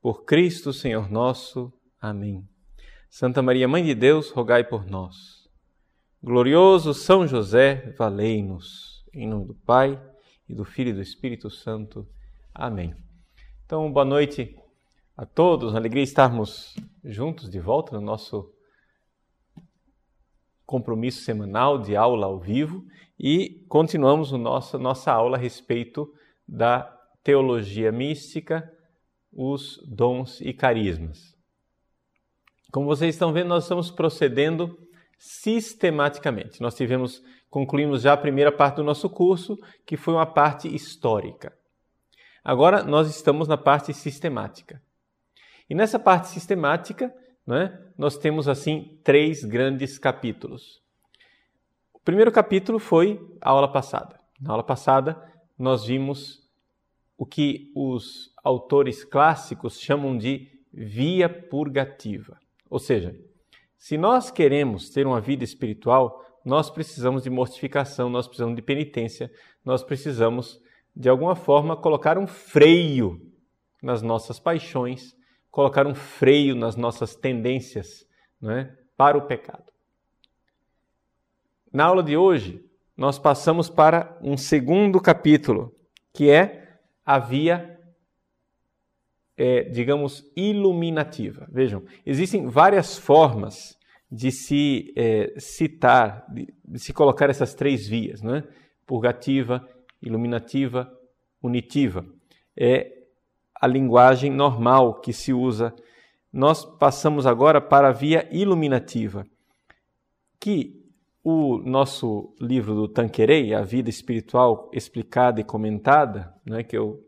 Por Cristo, Senhor nosso. Amém. Santa Maria, Mãe de Deus, rogai por nós. Glorioso São José, valei-nos. Em nome do Pai, e do Filho e do Espírito Santo. Amém. Então, boa noite a todos. Uma alegria estarmos juntos de volta no nosso compromisso semanal de aula ao vivo e continuamos o nosso, nossa aula a respeito da teologia mística, os dons e carismas. Como vocês estão vendo, nós estamos procedendo sistematicamente. Nós tivemos, concluímos já a primeira parte do nosso curso, que foi uma parte histórica. Agora nós estamos na parte sistemática. E nessa parte sistemática, né, nós temos assim três grandes capítulos. O primeiro capítulo foi a aula passada. Na aula passada, nós vimos o que os autores clássicos chamam de via purgativa. Ou seja, se nós queremos ter uma vida espiritual, nós precisamos de mortificação, nós precisamos de penitência, nós precisamos, de alguma forma, colocar um freio nas nossas paixões, colocar um freio nas nossas tendências é, para o pecado. Na aula de hoje, nós passamos para um segundo capítulo, que é a via, é, digamos, iluminativa. Vejam, existem várias formas de se é, citar, de, de, se colocar essas três vias, é? purgativa, iluminativa, unitiva. É, a linguagem normal que se usa. Nós passamos agora para a via iluminativa, que o nosso livro do Tanquerei, A Vida Espiritual Explicada e Comentada, né, que eu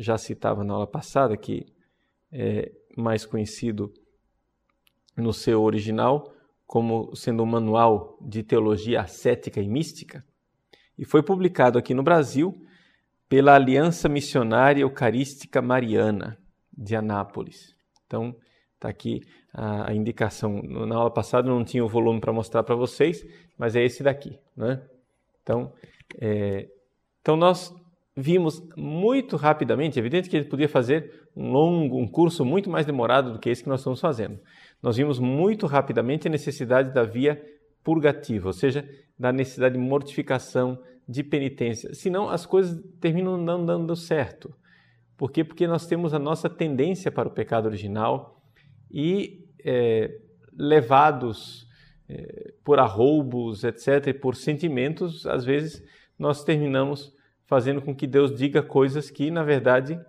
já citava na aula passada, que é mais conhecido no seu original como sendo um manual de teologia ascética e mística, e foi publicado aqui no Brasil pela Aliança Missionária Eucarística Mariana de Anápolis. Então, está aqui a, indicação. Na aula passada não tinha o volume para mostrar para vocês, mas é esse daqui. Né? Então, é, então, nós vimos muito rapidamente, é evidente que ele podia fazer um longo, um curso muito mais demorado do que esse que nós estamos fazendo. Nós vimos muito rapidamente a necessidade da via purgativa, ou seja, da necessidade de mortificação, de penitência. Senão as coisas terminam não dando certo. Por quê? Porque nós temos a nossa tendência para o pecado original e é, levados é, por arroubos, etc., e por sentimentos, às vezes nós terminamos fazendo com que Deus diga coisas que, na verdade,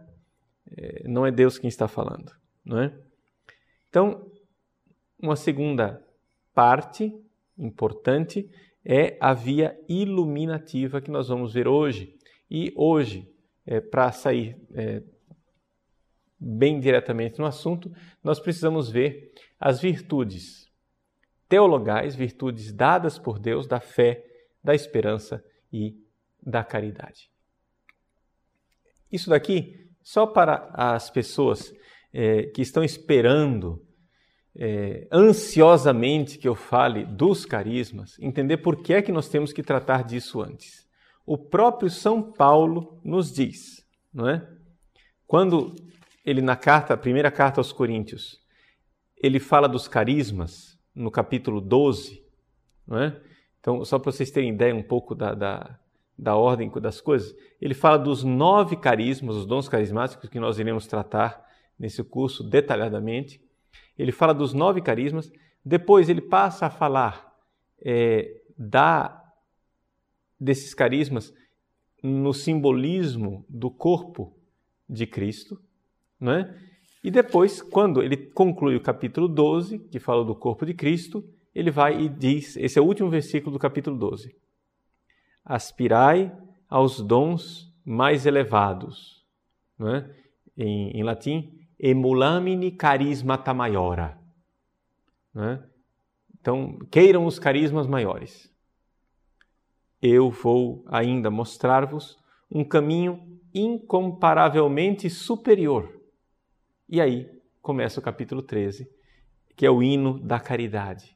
é, não é Deus quem está falando, não é? Então, uma segunda parte importante é a via iluminativa que nós vamos ver hoje. E hoje, é, para sair é, bem diretamente no assunto, nós precisamos ver as virtudes teologais, virtudes dadas por Deus da fé, da esperança e da caridade. Isso daqui, só para as pessoas é, que estão esperando é, ansiosamente que eu fale dos carismas, entender por que é que nós temos que tratar disso antes. O próprio São Paulo nos diz, não é? Quando ele na carta, a primeira carta aos Coríntios, ele fala dos carismas no capítulo 12, não é? Então, só para vocês terem ideia um pouco da, da, da ordem das coisas, ele fala dos nove carismas, os dons carismáticos que nós iremos tratar nesse curso detalhadamente ele fala dos nove carismas, depois ele passa a falar é, da, desses carismas no simbolismo do corpo de Cristo, não é? E depois, quando ele conclui o capítulo 12, que fala do corpo de Cristo, ele vai e diz, esse é o último versículo do capítulo 12. Aspirai aos dons mais elevados, é? em, em latim, emulamini carismata maiora. Né? Então, queiram os carismas maiores. Eu vou ainda mostrar-vos um caminho incomparavelmente superior. E aí começa o capítulo 13, que é o hino da caridade.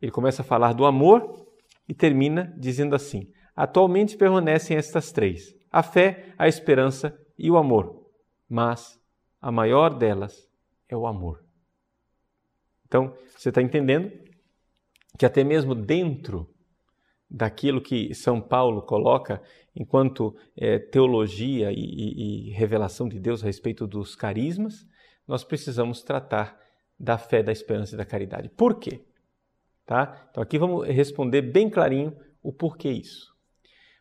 Ele começa a falar do amor e termina dizendo assim: Atualmente permanecem estas três: a fé, a esperança e o amor. Mas a maior delas é o amor. Então, você está entendendo que até mesmo dentro daquilo que São Paulo coloca enquanto é, teologia e, e, e revelação de Deus a respeito dos carismas, nós precisamos tratar da fé, da esperança e da caridade. Por quê? Tá? Então aqui vamos responder bem clarinho o porquê isso.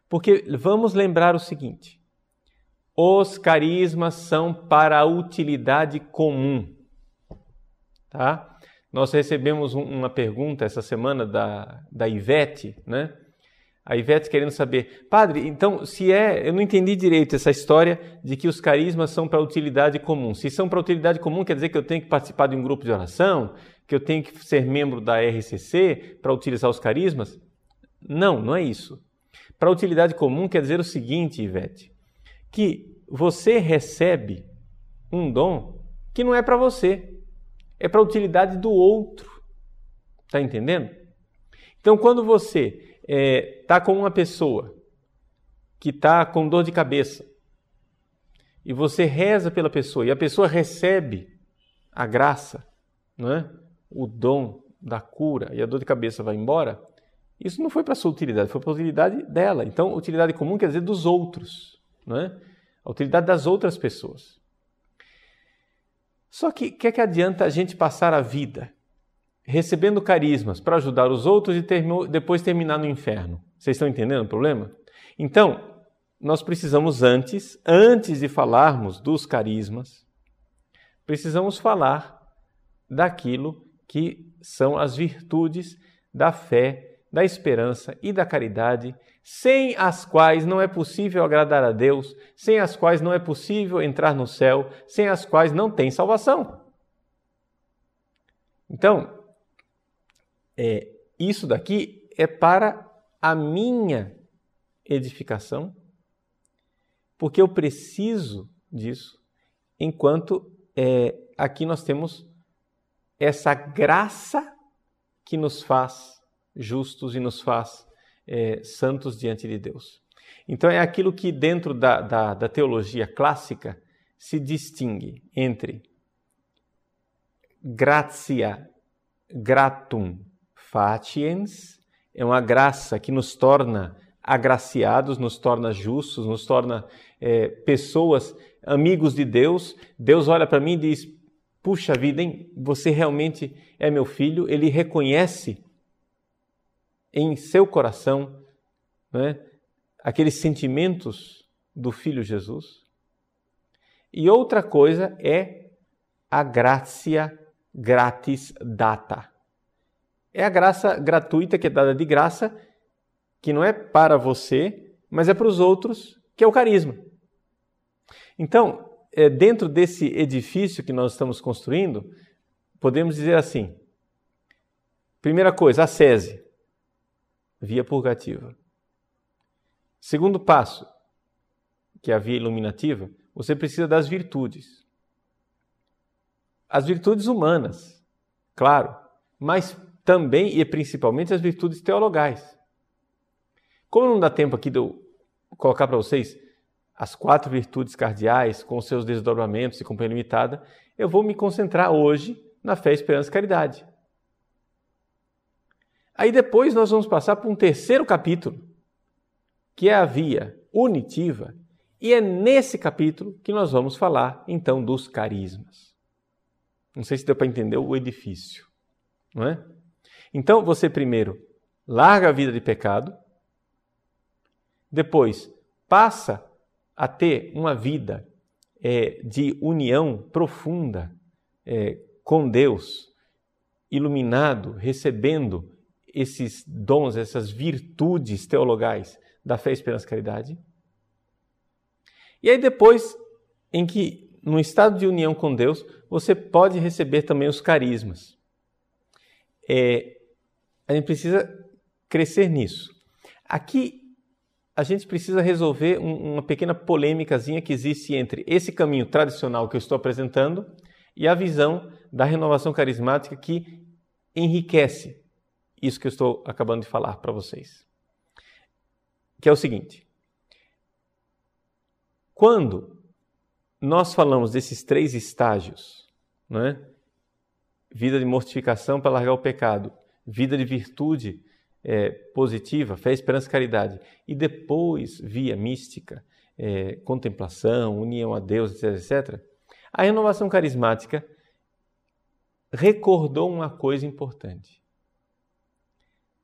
Porque vamos lembrar o seguinte: os carismas são para a utilidade comum. Tá? Nós recebemos uma pergunta essa semana da, da Ivete, né? A Ivete querendo saber, padre, então se é, eu não entendi direito essa história de que os carismas são para utilidade comum. Se são para utilidade comum, quer dizer que eu tenho que participar de um grupo de oração, que eu tenho que ser membro da RCC para utilizar os carismas? Não, não é isso. Para utilidade comum quer dizer o seguinte, Ivete, que você recebe um dom que não é para você, é para utilidade do outro. Está entendendo? Então, quando você é, tá com uma pessoa que está com dor de cabeça e você reza pela pessoa e a pessoa recebe a graça, não é? o dom da cura e a dor de cabeça vai embora, isso não foi para sua utilidade, foi para a utilidade dela. Então, utilidade comum quer dizer dos outros, não é? a utilidade das outras pessoas. Só que o que, é que adianta a gente passar a vida recebendo carismas para ajudar os outros e ter, depois terminar no inferno? Vocês estão entendendo o problema? Então, nós precisamos antes, antes de falarmos dos carismas, precisamos falar daquilo que são as virtudes da fé, da esperança e da caridade, sem as quais não é possível agradar a Deus, sem as quais não é possível entrar no céu, sem as quais não tem salvação. Então, é, isso daqui é para a minha edificação, porque eu preciso disso, enquanto é, aqui nós temos essa graça que nos faz justos e nos faz é, santos diante de Deus. Então, é aquilo que, dentro da, da, da teologia clássica, se distingue entre gratia gratum fatiens, é uma graça que nos torna agraciados, nos torna justos, nos torna é, pessoas, amigos de Deus. Deus olha para mim e diz: Puxa vida, hein? Você realmente é meu filho. Ele reconhece em seu coração né, aqueles sentimentos do filho Jesus. E outra coisa é a gracia gratis data. É a graça gratuita que é dada de graça, que não é para você, mas é para os outros, que é o carisma. Então, é, dentro desse edifício que nós estamos construindo, podemos dizer assim: primeira coisa, a sese, via purgativa. Segundo passo, que é a via iluminativa, você precisa das virtudes. As virtudes humanas, claro, mas também e principalmente as virtudes teologais. Como não dá tempo aqui de eu colocar para vocês as quatro virtudes cardeais com seus desdobramentos e companhia limitada, eu vou me concentrar hoje na fé, esperança e caridade. Aí depois nós vamos passar para um terceiro capítulo, que é a via unitiva, e é nesse capítulo que nós vamos falar então dos carismas. Não sei se deu para entender o edifício, não é? Então você primeiro larga a vida de pecado, depois passa a ter uma vida é, de união profunda é, com Deus, iluminado, recebendo esses dons, essas virtudes teologais da fé, esperança caridade. E aí depois em que no estado de união com Deus, você pode receber também os carismas. É, a gente precisa crescer nisso. Aqui a gente precisa resolver um, uma pequena polêmicazinha que existe entre esse caminho tradicional que eu estou apresentando e a visão da renovação carismática que enriquece isso que eu estou acabando de falar para vocês. Que é o seguinte: quando nós falamos desses três estágios, não é? vida de mortificação para largar o pecado, vida de virtude é, positiva, fé, esperança e caridade, e depois via mística, é, contemplação, união a Deus, etc, etc, a renovação carismática recordou uma coisa importante.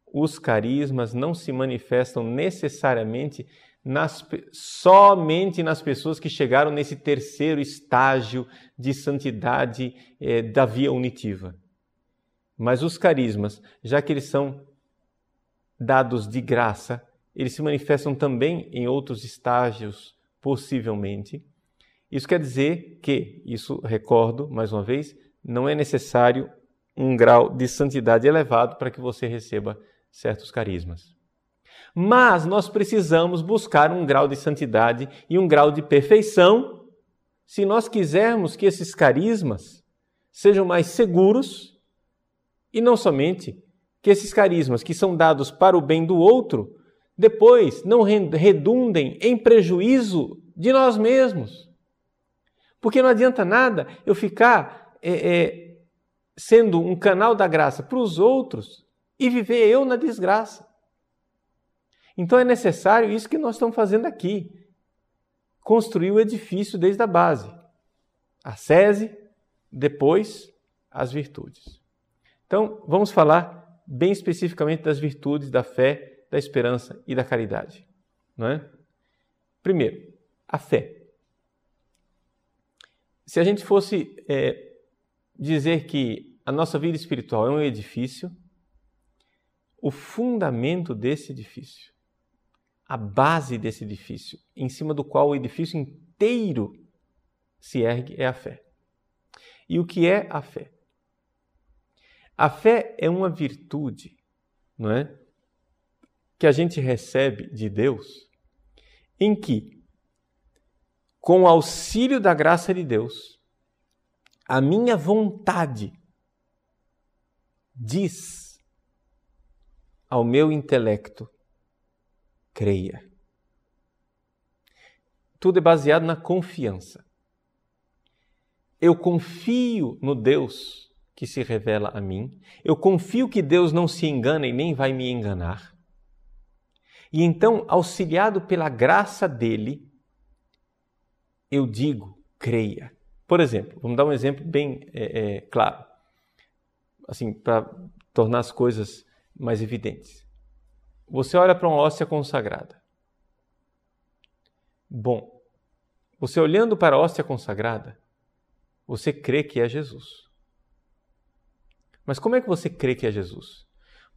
Os carismas não se manifestam necessariamente nas, somente nas pessoas que chegaram nesse terceiro estágio de santidade é, da via unitiva. Mas os carismas, já que eles são dados de graça, eles se manifestam também em outros estágios, possivelmente. Isso quer dizer que, isso recordo mais uma vez, não é necessário um grau de santidade elevado para que você receba certos carismas. Mas nós precisamos buscar um grau de santidade e um grau de perfeição se nós quisermos que esses carismas sejam mais seguros e não somente que esses carismas que são dados para o bem do outro depois não redundem em prejuízo de nós mesmos. Porque não adianta nada eu ficar é, é, sendo um canal da graça para os outros e viver eu na desgraça. Então é necessário isso que nós estamos fazendo aqui: construir o edifício desde a base. A sese, depois as virtudes. Então, vamos falar bem especificamente das virtudes da fé, da esperança e da caridade. Não é? Primeiro, a fé. Se a gente fosse é, dizer que a nossa vida espiritual é um edifício, o fundamento desse edifício a base desse edifício, em cima do qual o edifício inteiro se ergue, é a fé. E o que é a fé? A fé é uma virtude, não é? Que a gente recebe de Deus, em que, com o auxílio da graça de Deus, a minha vontade diz ao meu intelecto creia. Tudo é baseado na confiança. Eu confio no Deus que se revela a mim. Eu confio que Deus não se engana e nem vai me enganar. E então, auxiliado pela graça dele, eu digo, creia. Por exemplo, vamos dar um exemplo bem é, é, claro, assim, para tornar as coisas mais evidentes. Você olha para uma hóstia consagrada. Bom, você olhando para a hóstia consagrada, você crê que é Jesus. Mas como é que você crê que é Jesus?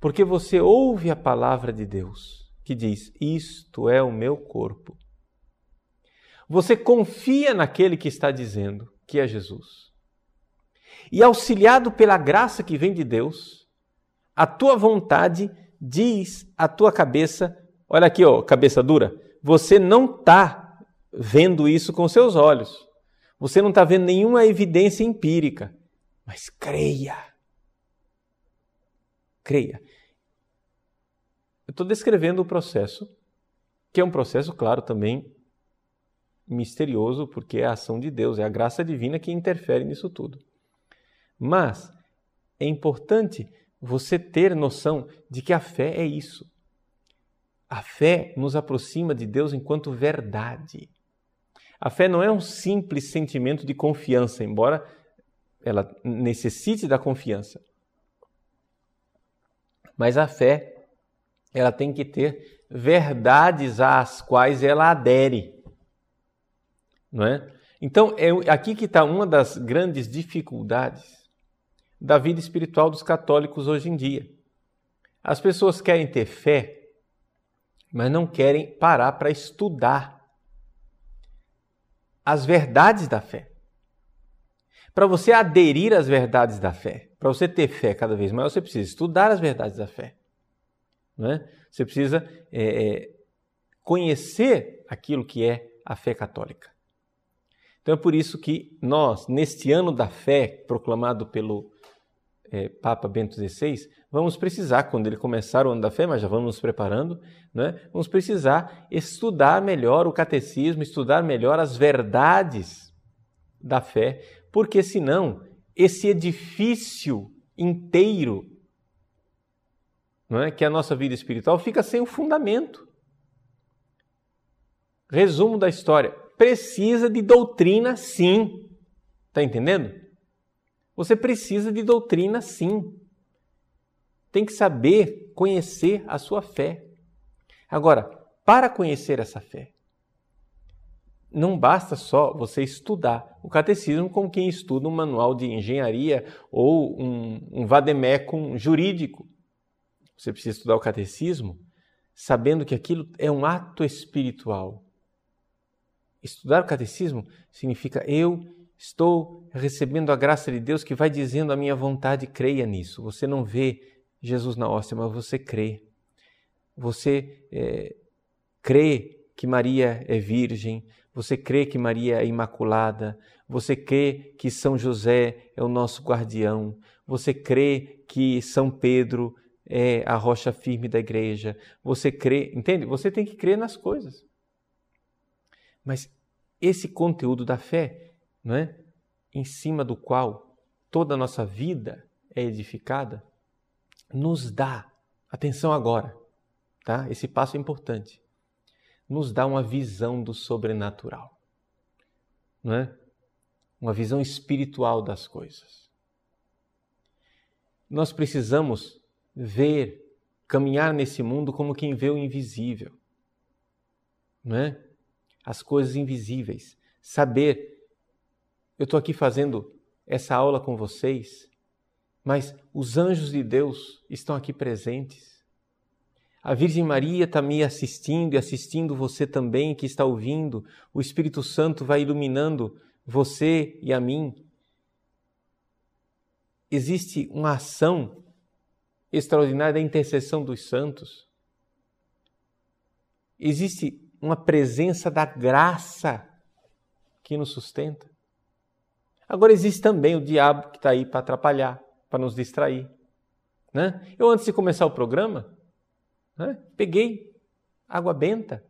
Porque você ouve a palavra de Deus que diz: Isto é o meu corpo. Você confia naquele que está dizendo que é Jesus. E auxiliado pela graça que vem de Deus, a tua vontade diz a tua cabeça, olha aqui, ó, cabeça dura, você não está vendo isso com seus olhos. Você não está vendo nenhuma evidência empírica. Mas creia. Creia. Eu estou descrevendo o processo, que é um processo, claro, também misterioso, porque é a ação de Deus, é a graça divina que interfere nisso tudo. Mas é importante você ter noção de que a fé é isso. A fé nos aproxima de Deus enquanto verdade. A fé não é um simples sentimento de confiança, embora ela necessite da confiança. Mas a fé, ela tem que ter verdades às quais ela adere. Não é? Então, é aqui que está uma das grandes dificuldades da vida espiritual dos católicos hoje em dia. As pessoas querem ter fé, mas não querem parar para estudar as verdades da fé. Para você aderir às verdades da fé, para você ter fé cada vez mais, você precisa estudar as verdades da fé. Né? Você precisa é, é, conhecer aquilo que é a fé católica. Então é por isso que nós, neste ano da fé, proclamado pelo é, Papa Bento XVI, vamos precisar, quando ele começar o ano da fé, mas já vamos nos preparando, né? vamos precisar estudar melhor o catecismo, estudar melhor as verdades da fé, porque senão esse edifício inteiro, não é, que é a nossa vida espiritual, fica sem o fundamento. Resumo da história: precisa de doutrina, sim. Está entendendo? Você precisa de doutrina, sim. Tem que saber conhecer a sua fé. Agora, para conhecer essa fé, não basta só você estudar o catecismo como quem estuda um manual de engenharia ou um, um vademecum jurídico. Você precisa estudar o catecismo sabendo que aquilo é um ato espiritual. Estudar o catecismo significa eu estou recebendo a graça de Deus que vai dizendo a minha vontade, creia nisso. Você não vê Jesus na hóstia, mas você crê. Você é, crê que Maria é virgem, você crê que Maria é imaculada? Você crê que São José é o nosso guardião? Você crê que São Pedro é a rocha firme da igreja? Você crê, entende? Você tem que crer nas coisas. Mas esse conteúdo da fé, não é? Em cima do qual toda a nossa vida é edificada, nos dá, atenção agora, tá? Esse passo é importante nos dá uma visão do sobrenatural, não é? Uma visão espiritual das coisas. Nós precisamos ver, caminhar nesse mundo como quem vê o invisível, não é? As coisas invisíveis, saber. Eu estou aqui fazendo essa aula com vocês, mas os anjos de Deus estão aqui presentes a Virgem Maria está me assistindo e assistindo você também que está ouvindo. O Espírito Santo vai iluminando você e a mim. Existe uma ação extraordinária da intercessão dos santos. Existe uma presença da graça que nos sustenta. Agora existe também o diabo que está aí para atrapalhar, para nos distrair. Né? Eu, antes de começar o programa, né? Peguei água benta,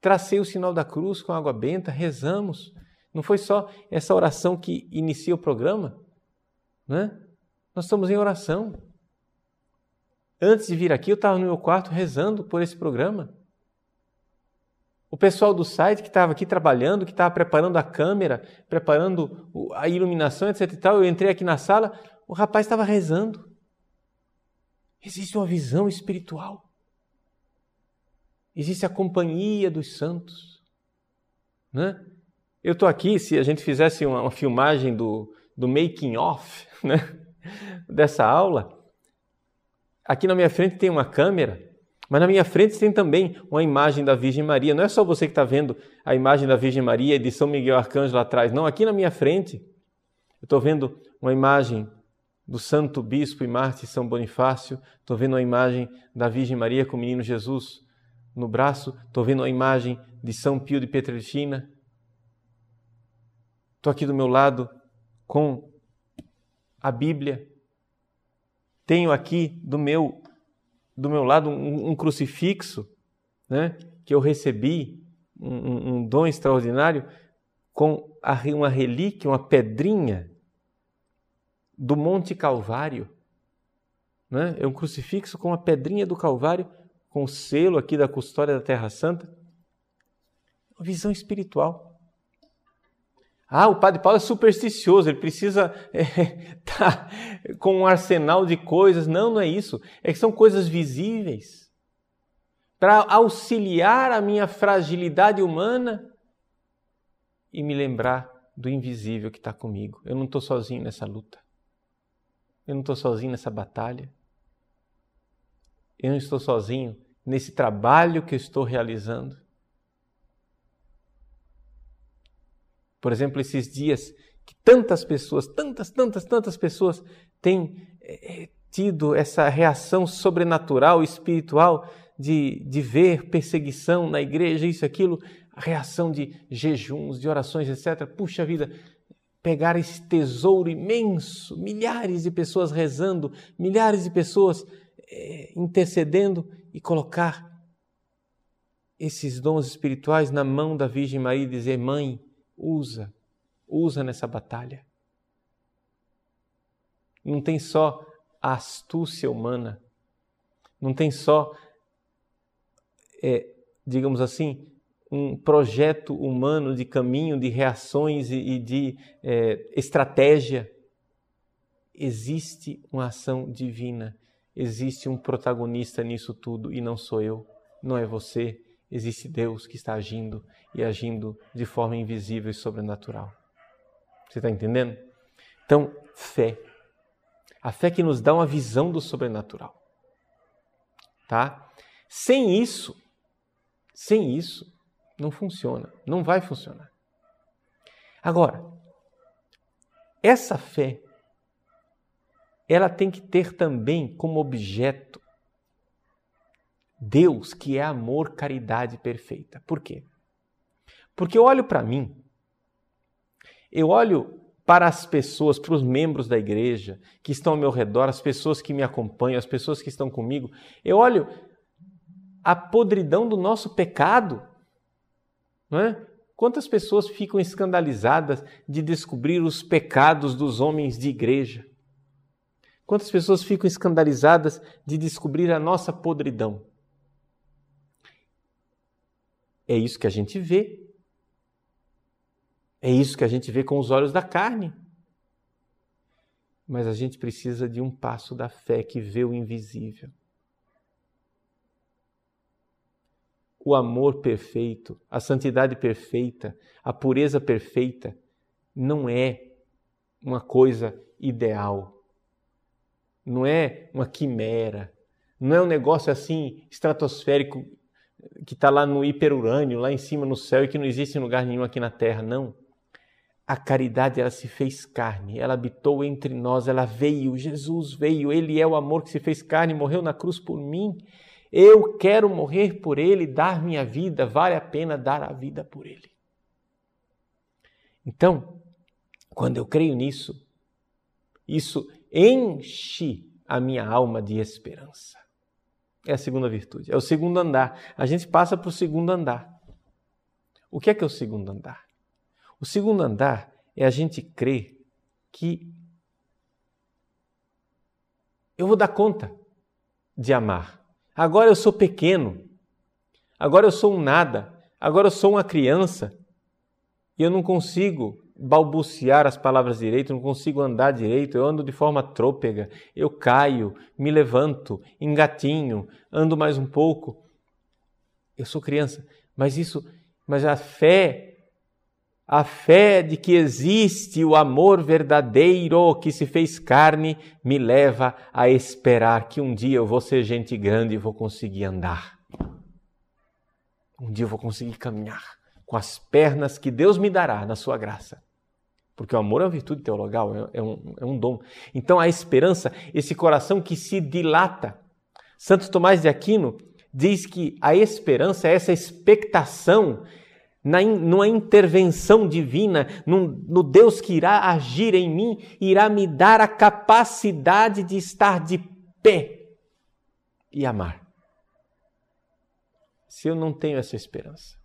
tracei o sinal da cruz com água benta, rezamos. Não foi só essa oração que inicia o programa, né? Nós estamos em oração. Antes de vir aqui, eu estava no meu quarto rezando por esse programa. O pessoal do site que estava aqui trabalhando, que estava preparando a câmera, preparando a iluminação, etc e tal, eu entrei aqui na sala, o rapaz estava rezando. Existe uma visão espiritual existe a companhia dos santos. Né? Eu estou aqui, se a gente fizesse uma, uma filmagem do, do making off né? dessa aula, aqui na minha frente tem uma câmera, mas na minha frente tem também uma imagem da Virgem Maria. Não é só você que está vendo a imagem da Virgem Maria e de São Miguel Arcanjo lá atrás. Não, aqui na minha frente eu estou vendo uma imagem do Santo Bispo e Mártir São Bonifácio, estou vendo uma imagem da Virgem Maria com o menino Jesus no braço, estou vendo a imagem de São Pio de Petrelcina. Estou aqui do meu lado com a Bíblia. Tenho aqui do meu do meu lado um, um crucifixo, né, que eu recebi, um, um dom extraordinário, com a, uma relíquia, uma pedrinha do Monte Calvário. Né? É um crucifixo com uma pedrinha do Calvário com o selo aqui da custódia da Terra Santa. Uma visão espiritual. Ah, o Padre Paulo é supersticioso, ele precisa é, tá com um arsenal de coisas. Não, não é isso. É que são coisas visíveis para auxiliar a minha fragilidade humana e me lembrar do invisível que está comigo. Eu não estou sozinho nessa luta. Eu não estou sozinho nessa batalha. Eu não estou sozinho nesse trabalho que estou realizando. Por exemplo, esses dias que tantas pessoas, tantas, tantas, tantas pessoas têm é, tido essa reação sobrenatural, espiritual, de, de ver perseguição na igreja, isso, aquilo, reação de jejuns, de orações, etc. Puxa vida, pegar esse tesouro imenso, milhares de pessoas rezando, milhares de pessoas é, intercedendo e colocar esses dons espirituais na mão da Virgem Maria e dizer: Mãe, usa, usa nessa batalha. Não tem só a astúcia humana, não tem só, é, digamos assim, um projeto humano de caminho, de reações e, de é, estratégia. Existe uma ação divina, existe um protagonista nisso tudo e não sou eu, não é você, existe Deus que está agindo e agindo de forma invisível e sobrenatural. Você está entendendo? Então, fé. A fé que nos dá uma visão do sobrenatural. Tá? Sem isso, sem isso, não funciona, não vai funcionar. Agora, essa fé, ela tem que ter também como objeto Deus que é amor, caridade perfeita. Por quê? Porque eu olho para mim, eu olho para as pessoas, para os membros da igreja que estão ao meu redor, as pessoas que me acompanham, as pessoas que estão comigo, eu olho a podridão do nosso pecado. Não é? Quantas pessoas ficam escandalizadas de descobrir os pecados dos homens de igreja? Quantas pessoas ficam escandalizadas de descobrir a nossa podridão? É isso que a gente vê. É isso que a gente vê com os olhos da carne. Mas a gente precisa de um passo da fé que vê o invisível. O amor perfeito, a santidade perfeita, a pureza perfeita não é uma coisa ideal. Não é uma quimera. Não é um negócio assim estratosférico que está lá no hiperurânio, lá em cima no céu e que não existe em lugar nenhum aqui na terra, não. A caridade ela se fez carne, ela habitou entre nós, ela veio, Jesus veio, ele é o amor que se fez carne, morreu na cruz por mim. Eu quero morrer por ele, dar minha vida, vale a pena dar a vida por ele. Então, quando eu creio nisso, isso enche a minha alma de esperança. É a segunda virtude. É o segundo andar. A gente passa para o segundo andar. O que é que é o segundo andar? O segundo andar é a gente crer que eu vou dar conta de amar. Agora eu sou pequeno. Agora eu sou um nada. Agora eu sou uma criança. E eu não consigo balbuciar as palavras direito, não consigo andar direito, eu ando de forma trôpega, eu caio, me levanto, engatinho, ando mais um pouco. Eu sou criança, mas isso, mas a fé, a fé de que existe o amor verdadeiro que se fez carne, me leva a esperar que um dia eu vou ser gente grande e vou conseguir andar. Um dia eu vou conseguir caminhar com as pernas que Deus me dará na sua graça. Porque o amor é uma virtude teologal, é, é um, é um dom. Então a esperança, esse coração que se dilata. Santo Tomás de Aquino diz que a esperança é essa expectação na, numa intervenção divina, num, no Deus que irá agir em mim, irá me dar a capacidade de estar de pé e amar. Se eu não tenho essa esperança,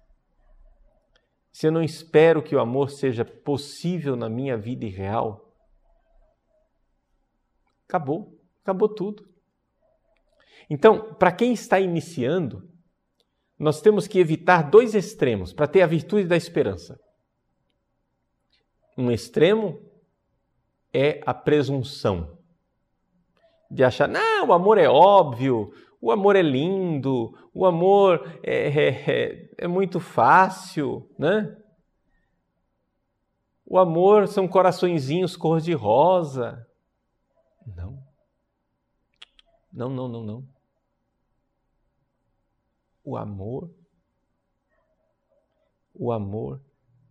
se eu não espero que o amor seja possível na minha vida real, acabou, acabou tudo. Então, para quem está iniciando, nós temos que evitar dois extremos para ter a virtude da esperança. Um extremo é a presunção de achar, não, o amor é óbvio, o amor é lindo, o amor é, é, é, é muito fácil, né? O amor são coraçõezinhos cor-de-rosa. Não. Não, não, não, não. O amor, o amor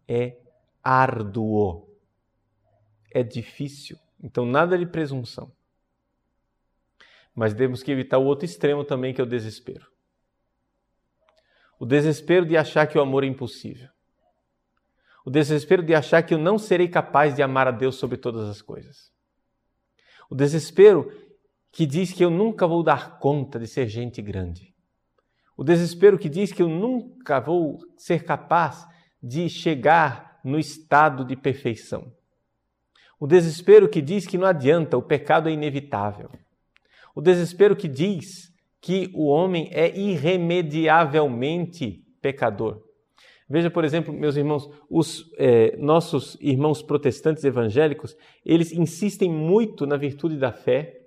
é árduo. é difícil. Então, nada de presunção. Mas temos que evitar o outro extremo também, que é o desespero. O desespero de achar que o amor é impossível. O desespero de achar que eu não serei capaz de amar a Deus sobre todas as coisas. O desespero que diz que eu nunca vou dar conta de ser gente grande. O desespero que diz que eu nunca vou ser capaz de chegar no estado de perfeição. O desespero que diz que não adianta, o pecado é inevitável. O desespero que diz que o homem é irremediavelmente pecador. Veja, por exemplo, meus irmãos, os é, nossos irmãos protestantes evangélicos, eles insistem muito na virtude da fé,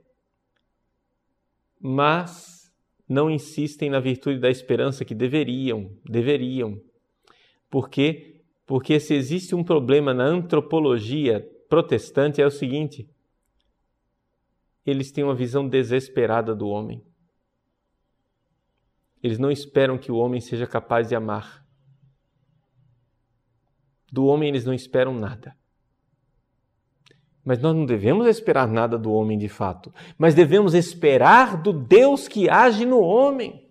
mas não insistem na virtude da esperança que deveriam, deveriam. Por quê? Porque se existe um problema na antropologia protestante é o seguinte: eles têm uma visão desesperada do homem. Eles não esperam que o homem seja capaz de amar. Do homem eles não esperam nada. Mas nós não devemos esperar nada do homem de fato, mas devemos esperar do Deus que age no homem.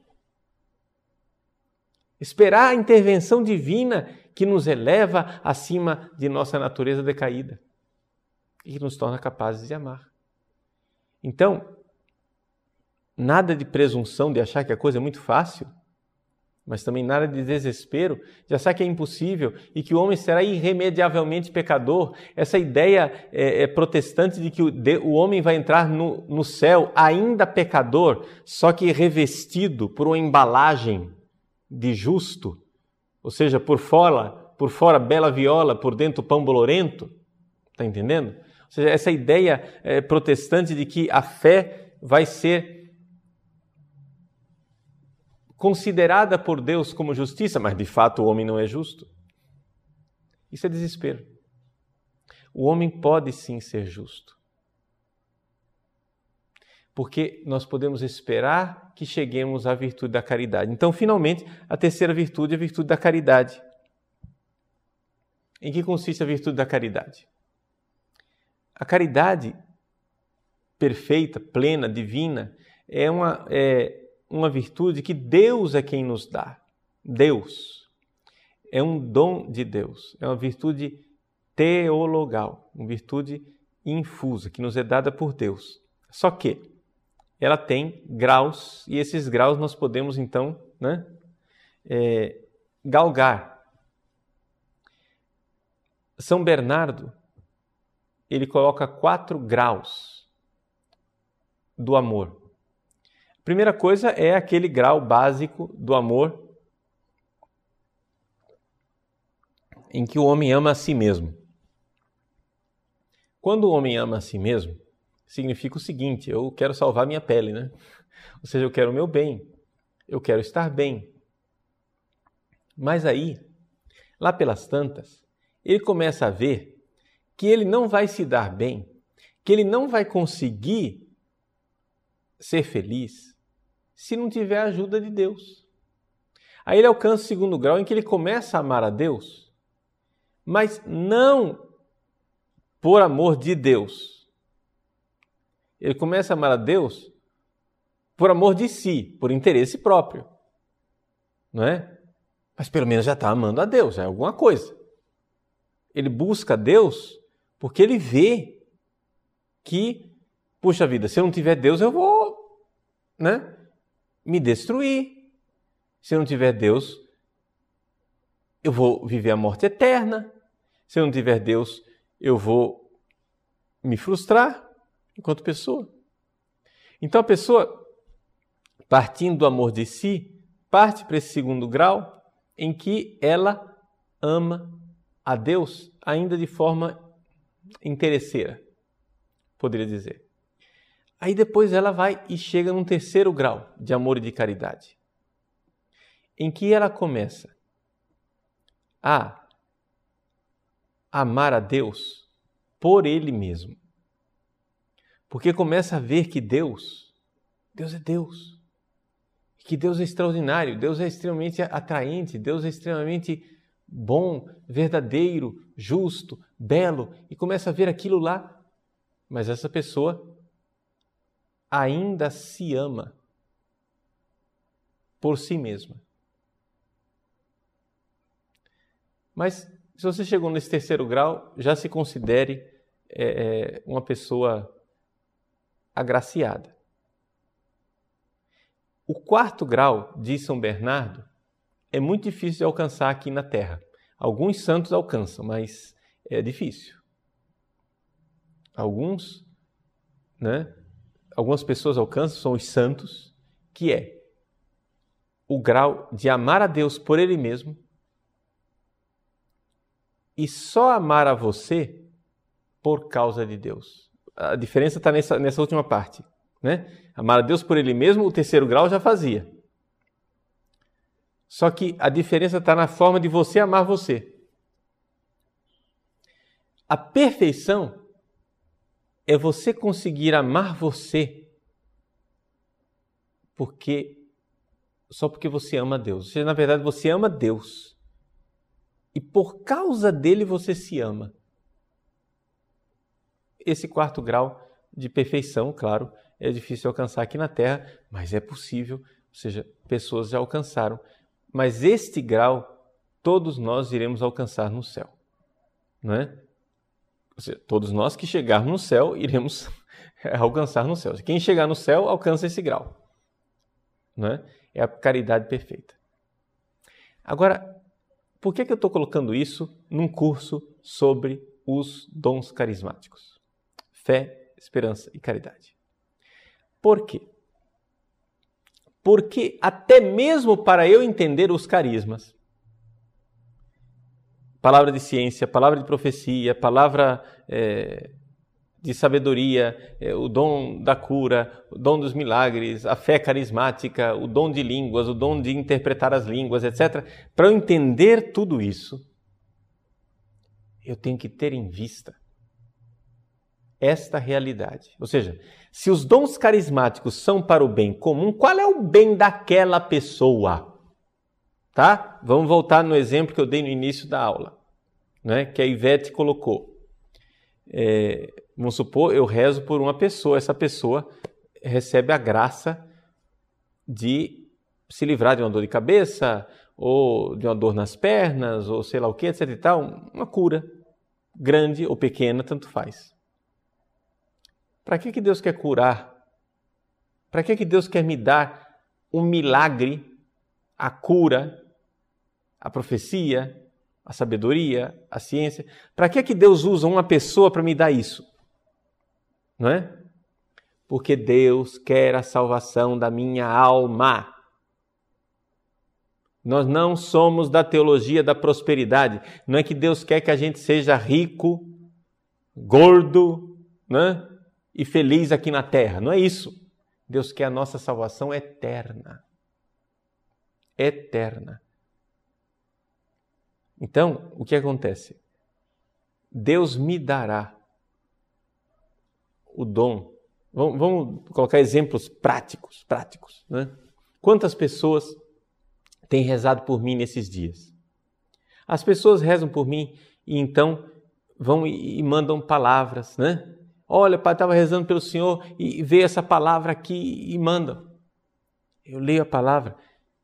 Esperar a intervenção divina que nos eleva acima de nossa natureza decaída e que nos torna capazes de amar. Então, nada de presunção de achar que a coisa é muito fácil, mas também nada de desespero de achar que é impossível e que o homem será irremediavelmente pecador. Essa ideia é, é protestante de que o, de, o, homem vai entrar no, no céu ainda pecador, só que revestido por uma embalagem de justo, ou seja, por fora, por fora bela viola, por dentro pão bolorento. Está entendendo? Seja, essa ideia é, protestante de que a fé vai ser considerada por Deus como justiça, mas de fato o homem não é justo. Isso é desespero. O homem pode sim ser justo. Porque nós podemos esperar que cheguemos à virtude da caridade. Então, finalmente, a terceira virtude é a virtude da caridade. Em que consiste a virtude da caridade? A caridade perfeita, plena, divina, é uma, é, uma virtude que Deus é quem nos dá. Deus. É um dom de Deus. É uma virtude teologal, uma virtude infusa, que nos é dada por Deus. Só que ela tem graus, e esses graus nós podemos então né, é, galgar. São Bernardo, ele coloca quatro graus do amor. Primeira coisa é aquele grau básico do amor em que o homem ama a si mesmo. Quando o homem ama a si mesmo, significa o seguinte: eu quero salvar minha pele, né? Ou seja, eu quero o meu bem, eu quero estar bem. Mas aí, lá pelas tantas, ele começa a ver que ele não vai se dar bem, que ele não vai conseguir ser feliz se não tiver a ajuda de Deus. Aí ele alcança o segundo grau em que ele começa a amar a Deus, mas não por amor de Deus. Ele começa a amar a Deus por amor de si, por interesse próprio. Não é? Mas pelo menos já está amando a Deus, é alguma coisa. Ele busca Deus porque ele vê que, puxa vida, se eu não tiver Deus, eu vou, né? Me destruir. Se eu não tiver Deus, eu vou viver a morte eterna. Se eu não tiver Deus, eu vou me frustrar enquanto pessoa. Então a pessoa, partindo do amor de si, parte para esse segundo grau em que ela ama a Deus ainda de forma interesseira, poderia dizer. Aí depois ela vai e chega num terceiro grau de amor e de caridade, em que ela começa a amar a Deus por Ele mesmo. Porque começa a ver que Deus, Deus é Deus. Que Deus é extraordinário, Deus é extremamente atraente, Deus é extremamente bom, verdadeiro, justo, belo, e começa a ver aquilo lá, mas essa pessoa ainda se ama por si mesma. Mas se você chegou nesse terceiro grau, já se considere é, é, uma pessoa agraciada. O quarto grau, diz São Bernardo, é muito difícil de alcançar aqui na Terra. Alguns santos alcançam, mas é difícil. Alguns, né? Algumas pessoas alcançam, são os santos, que é o grau de amar a Deus por Ele mesmo e só amar a você por causa de Deus. A diferença está nessa, nessa última parte. Né? Amar a Deus por Ele mesmo, o terceiro grau já fazia. Só que a diferença está na forma de você amar você. A perfeição é você conseguir amar você porque só porque você ama Deus. Ou seja, na verdade, você ama Deus e por causa dele você se ama. Esse quarto grau de perfeição, claro, é difícil alcançar aqui na Terra, mas é possível, ou seja, pessoas já alcançaram. Mas este grau todos nós iremos alcançar no céu, não é? Ou seja, todos nós que chegarmos no céu iremos alcançar no céu. Quem chegar no céu alcança esse grau, não é? É a caridade perfeita. Agora, por que, que eu estou colocando isso num curso sobre os dons carismáticos? Fé, esperança e caridade. Por quê? Porque até mesmo para eu entender os carismas, palavra de ciência, palavra de profecia, palavra é, de sabedoria, é, o dom da cura, o dom dos milagres, a fé carismática, o dom de línguas, o dom de interpretar as línguas, etc. Para eu entender tudo isso, eu tenho que ter em vista esta realidade. Ou seja, se os dons carismáticos são para o bem comum, qual é o bem daquela pessoa? Tá? Vamos voltar no exemplo que eu dei no início da aula, né? que a Ivete colocou. É, Vamos supor, eu rezo por uma pessoa, essa pessoa recebe a graça de se livrar de uma dor de cabeça, ou de uma dor nas pernas, ou sei lá o que, etc e tal, uma cura, grande ou pequena, tanto faz. Para que, que Deus quer curar? Para que, que Deus quer me dar um milagre, a cura, a profecia, a sabedoria, a ciência? Para que, que Deus usa uma pessoa para me dar isso? não é? Porque Deus quer a salvação da minha alma. Nós não somos da teologia da prosperidade. Não é que Deus quer que a gente seja rico, gordo, né? E feliz aqui na terra. Não é isso. Deus quer a nossa salvação eterna. Eterna. Então, o que acontece? Deus me dará o dom. Vamos, vamos colocar exemplos práticos, práticos. Né? Quantas pessoas têm rezado por mim nesses dias? As pessoas rezam por mim e então vão e mandam palavras, né? Olha, pai, estava rezando pelo Senhor e veio essa palavra aqui e mandam. Eu leio a palavra.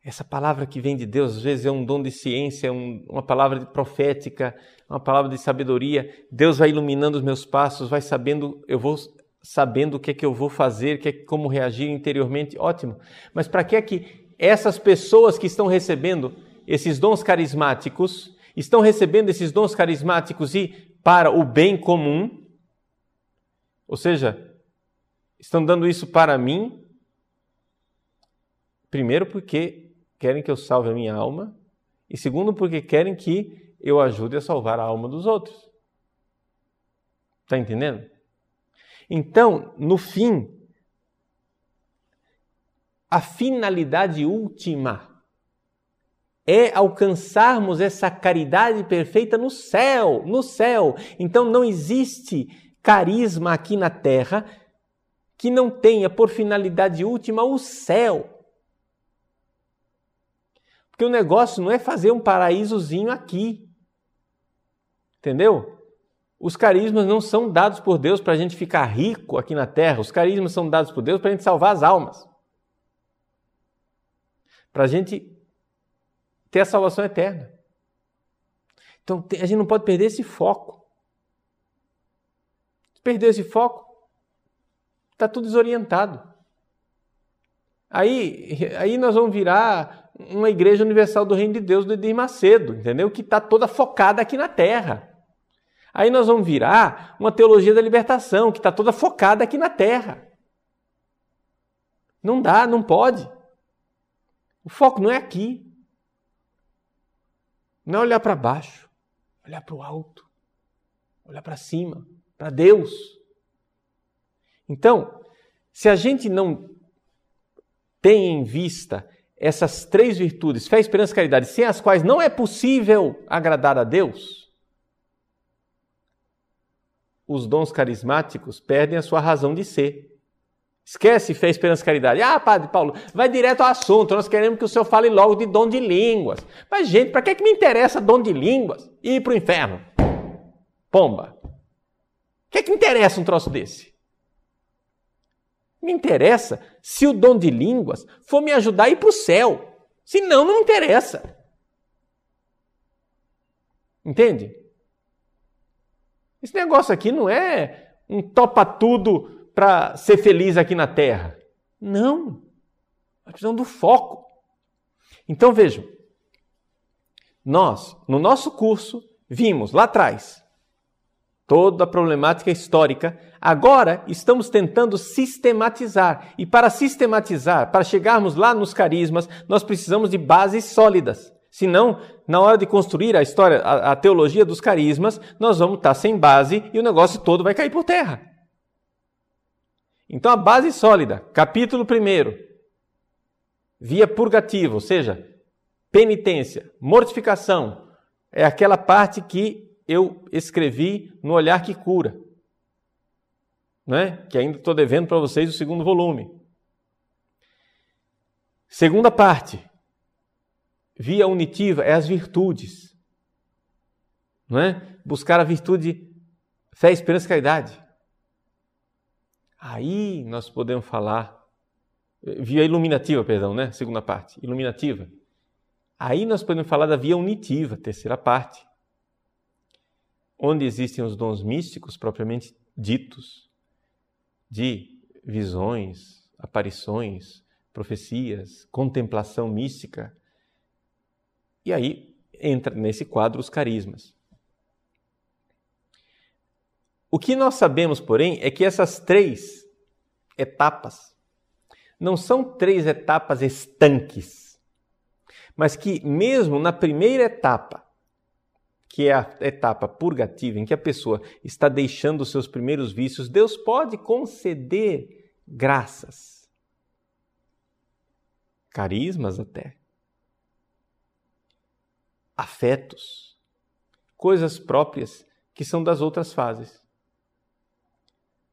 Essa palavra que vem de Deus, às vezes é um dom de ciência, um, uma palavra profética, uma palavra de sabedoria. Deus vai iluminando os meus passos, vai sabendo, eu vou sabendo o que é que eu vou fazer, que é como reagir interiormente, ótimo. Mas para que é que essas pessoas que estão recebendo esses dons carismáticos, estão recebendo esses dons carismáticos e para o bem comum, ou seja, estão dando isso para mim, primeiro porque querem que eu salve a minha alma, e segundo porque querem que eu ajude a salvar a alma dos outros. Está entendendo? Então, no fim, a finalidade última é alcançarmos essa caridade perfeita no céu, no céu. Então não existe carisma aqui na terra que não tenha por finalidade última o céu. Porque o negócio não é fazer um paraísozinho aqui. Entendeu? Os carismas não são dados por Deus para a gente ficar rico aqui na terra. Os carismas são dados por Deus para a gente salvar as almas. Para a gente ter a salvação eterna. Então a gente não pode perder esse foco. Se perder esse foco, está tudo desorientado. Aí, aí nós vamos virar uma igreja universal do reino de Deus do Edir Macedo, entendeu? Que está toda focada aqui na terra. Aí nós vamos virar uma teologia da libertação, que está toda focada aqui na terra. Não dá, não pode. O foco não é aqui. Não é olhar para baixo, olhar para o alto, olhar para cima, para Deus. Então, se a gente não tem em vista essas três virtudes, fé, esperança e caridade, sem as quais não é possível agradar a Deus, os dons carismáticos perdem a sua razão de ser. Esquece fé, esperança e caridade. Ah, Padre Paulo, vai direto ao assunto. Nós queremos que o senhor fale logo de dom de línguas. Mas, gente, para que, que me interessa dom de línguas ir para o inferno? Pomba. Que, que me interessa um troço desse? Me interessa se o dom de línguas for me ajudar a ir para o céu. Se não, não me interessa. Entende? Esse negócio aqui não é um topa-tudo para ser feliz aqui na terra. Não. Nós precisamos do foco. Então vejam, nós, no nosso curso, vimos lá atrás toda a problemática histórica. Agora estamos tentando sistematizar. E para sistematizar, para chegarmos lá nos carismas, nós precisamos de bases sólidas. Senão, na hora de construir a história, a, a teologia dos carismas, nós vamos estar sem base e o negócio todo vai cair por terra. Então a base sólida, capítulo 1, via purgativa, ou seja, penitência, mortificação, é aquela parte que eu escrevi no Olhar que Cura, né? que ainda estou devendo para vocês o segundo volume. Segunda parte, via unitiva, é as virtudes. Não é? Buscar a virtude, fé, esperança e caridade. Aí nós podemos falar, via iluminativa, perdão, né? Segunda parte, iluminativa. Aí nós podemos falar da via unitiva, terceira parte, onde existem os dons místicos propriamente ditos, de visões, aparições, profecias, contemplação mística. E aí entra nesse quadro os carismas. O que nós sabemos, porém, é que essas três etapas não são três etapas estanques, mas que, mesmo na primeira etapa, que é a etapa purgativa, em que a pessoa está deixando os seus primeiros vícios, Deus pode conceder graças, carismas até, afetos, coisas próprias que são das outras fases.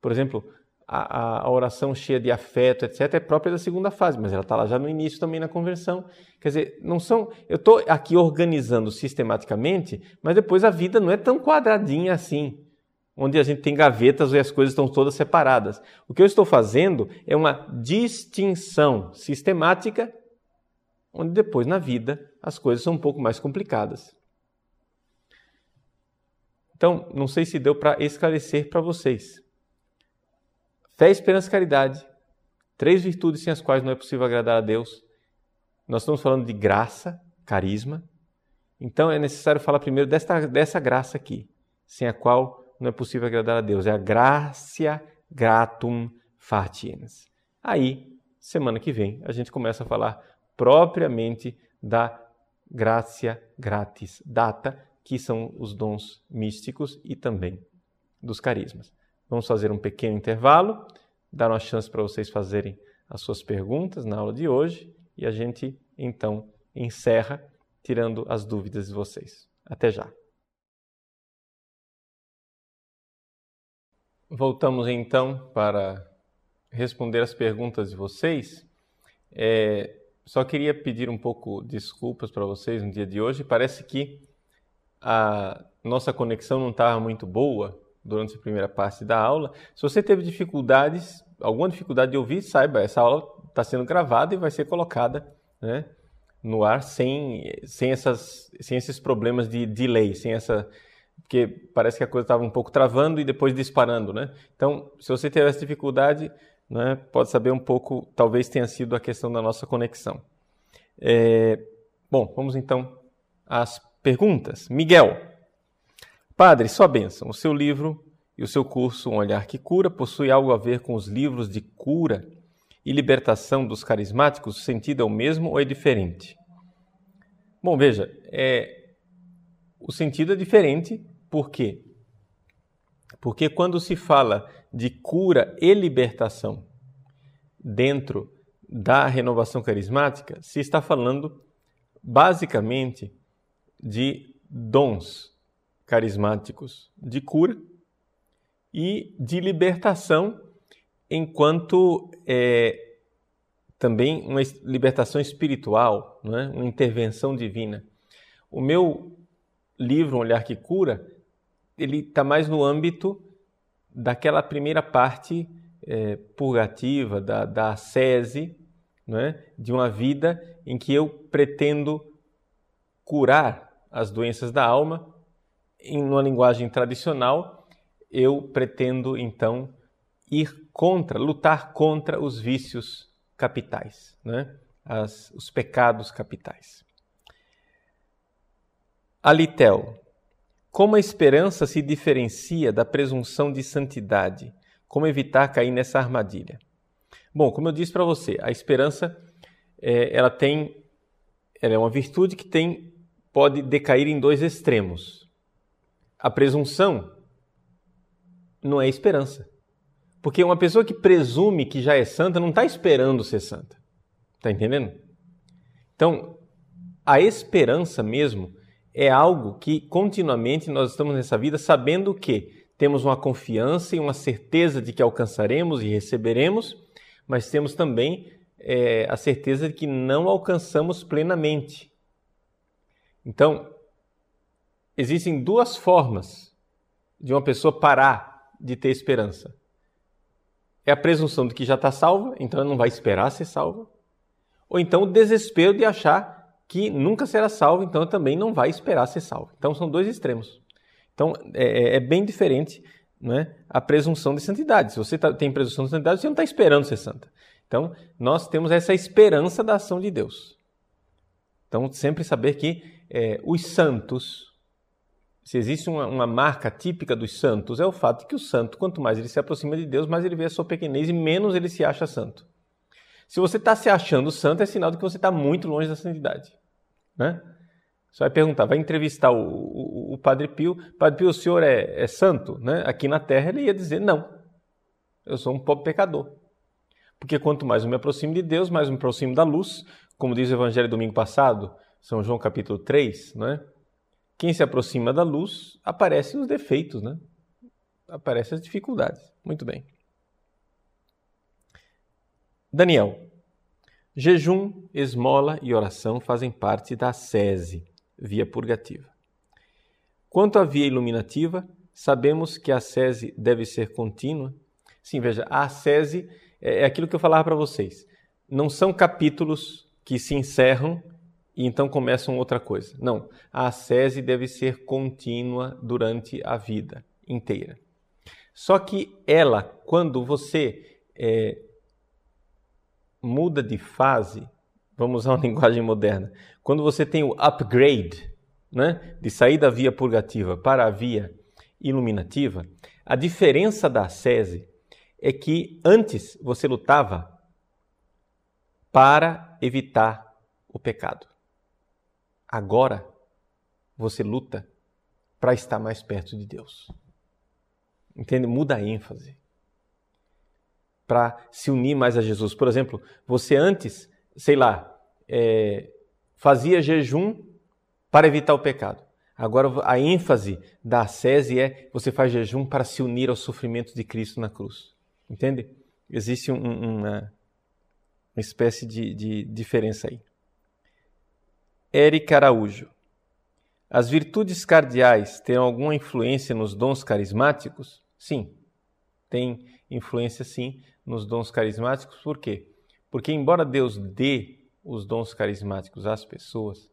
Por exemplo, a, a, oração cheia de afeto, etc., é própria da segunda fase, mas ela está lá já no início também na conversão. Quer dizer, não são. Eu estou aqui organizando sistematicamente, mas depois a vida não é tão quadradinha assim, onde a gente tem gavetas e as coisas estão todas separadas. O que eu estou fazendo é uma distinção sistemática, onde depois na vida as coisas são um pouco mais complicadas. Então, não sei se deu para esclarecer para vocês. Fé, esperança e caridade. Três virtudes sem as quais não é possível agradar a Deus. Nós estamos falando de graça, carisma. Então é necessário falar primeiro dessa, dessa graça aqui, sem a qual não é possível agradar a Deus. É a gracia gratum fatiens. Aí, semana que vem, a gente começa a falar propriamente da gracia gratis data, que são os dons místicos e também dos carismas. Vamos fazer um pequeno intervalo, dar uma chance para vocês fazerem as suas perguntas na aula de hoje e a gente então encerra tirando as dúvidas de vocês. Até já. Voltamos então para responder as perguntas de vocês. É, só queria pedir um pouco desculpas para vocês no dia de hoje. Parece que a nossa conexão não estava muito boa durante a primeira parte da aula. Se você teve dificuldades, alguma dificuldade de ouvir, saiba, essa aula está sendo gravada e vai ser colocada né, no ar sem, sem, essas, sem esses problemas de delay, sem essa porque parece que a coisa estava um pouco travando e depois disparando, né? Então, se você teve essa dificuldade, né, pode saber um pouco, talvez tenha sido a questão da nossa conexão. É, bom, vamos então às perguntas. Miguel, padre, sua bênção, o seu livro e o seu curso Um Olhar que Cura possui algo a ver com os livros de cura e libertação dos carismáticos? O sentido é o mesmo ou é diferente? Bom, veja, é, o sentido é diferente, por quê? Porque quando se fala de cura e libertação dentro da renovação carismática, se está falando basicamente de dons carismáticos de cura e de libertação, enquanto é, também uma libertação espiritual, né? uma intervenção divina. O meu livro, Um Olhar que Cura, ele está mais no âmbito daquela primeira parte é, purgativa, da, da sese, é, de uma vida em que eu pretendo curar as doenças da alma, em uma linguagem tradicional, eu pretendo então ir contra, lutar contra os vícios capitais, né? As, os pecados capitais. Alitel, como a esperança se diferencia da presunção de santidade? Como evitar cair nessa armadilha? Bom, como eu disse para você, a esperança é, ela tem, ela é uma virtude que tem pode decair em dois extremos. A presunção não é esperança, porque uma pessoa que presume que já é santa não está esperando ser santa, está entendendo? Então, a esperança mesmo é algo que continuamente nós estamos nessa vida sabendo que temos uma confiança e uma certeza de que alcançaremos e receberemos, mas temos também é, a certeza de que não alcançamos plenamente. Então, existem duas formas de uma pessoa parar de ter esperança. É a presunção de que já está salva, então ela não vai esperar ser salva. Ou então o desespero de achar que nunca será salvo, então também não vai esperar ser salvo. Então são dois extremos. Então é, é, é bem diferente né, a presunção de santidade. Se você tá, tem presunção de santidade, você não está esperando ser santa. Então nós temos essa esperança da ação de Deus. Então sempre saber que é, os santos, se existe uma, uma, marca típica dos santos, é o fato de que o santo, quanto mais ele se aproxima de Deus, mais ele vê a sua pequenez e menos ele se acha santo. Se você está se achando santo, é sinal de que você está muito longe da santidade. Né? Você vai perguntar, vai entrevistar o, o, o Padre Pio. Padre Pio, o senhor é, é, santo? Né? Aqui na terra ele ia dizer, não, eu sou um pobre pecador. Porque quanto mais eu me aproximo de Deus, mais eu me aproximo da luz. Como diz o Evangelho domingo passado, São João capítulo 3, né? Quem se aproxima da luz, aparecem os defeitos, né? aparecem as dificuldades. Muito bem. Daniel, Jejum, esmola e oração fazem parte da sese, via purgativa. Quanto à via iluminativa, sabemos que a sese deve ser contínua. Sim, veja, a sese é, é aquilo que eu falava para vocês. Não são capítulos que se encerram e então começam outra coisa. Não, a sese deve ser contínua durante a vida inteira. Só que ela, quando você é, muda de fase, vamos usar uma linguagem moderna, quando você tem o upgrade, né, de sair da via purgativa para a via iluminativa, a diferença da sese é que antes você lutava para evitar o pecado. Agora você luta para estar mais perto de Deus. Entende? Muda a ênfase para se unir mais a Jesus. Por exemplo, você antes, sei lá, é, fazia jejum para evitar o pecado. Agora a ênfase da ascese é você faz jejum para se unir ao sofrimento de Cristo na cruz. Entende? Existe um, uma, uma espécie de, de diferença aí. Eric Araújo. As virtudes cardeais têm alguma influência nos dons carismáticos? Sim, tem influência sim nos dons carismáticos. Por quê? Porque, embora Deus dê os dons carismáticos às pessoas,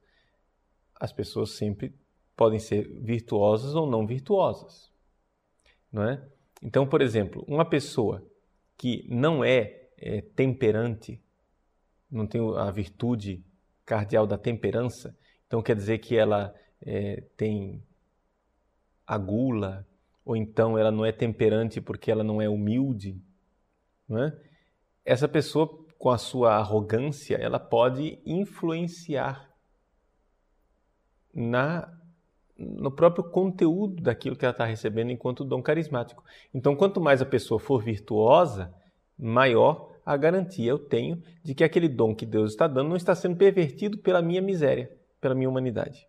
as pessoas sempre podem ser virtuosas ou não virtuosas. Não é? Então, por exemplo, uma pessoa que não é, é temperante, não tem a virtude cardial da temperança, então quer dizer que ela é, tem a gula, ou então ela não é temperante porque ela não é humilde, é? essa pessoa, com a sua arrogância, ela pode influenciar na no próprio conteúdo daquilo que ela está recebendo enquanto dom carismático. Então, quanto mais a pessoa for virtuosa, maior a garantia eu tenho de que aquele dom que Deus está dando não está sendo pervertido pela minha miséria, pela minha humanidade.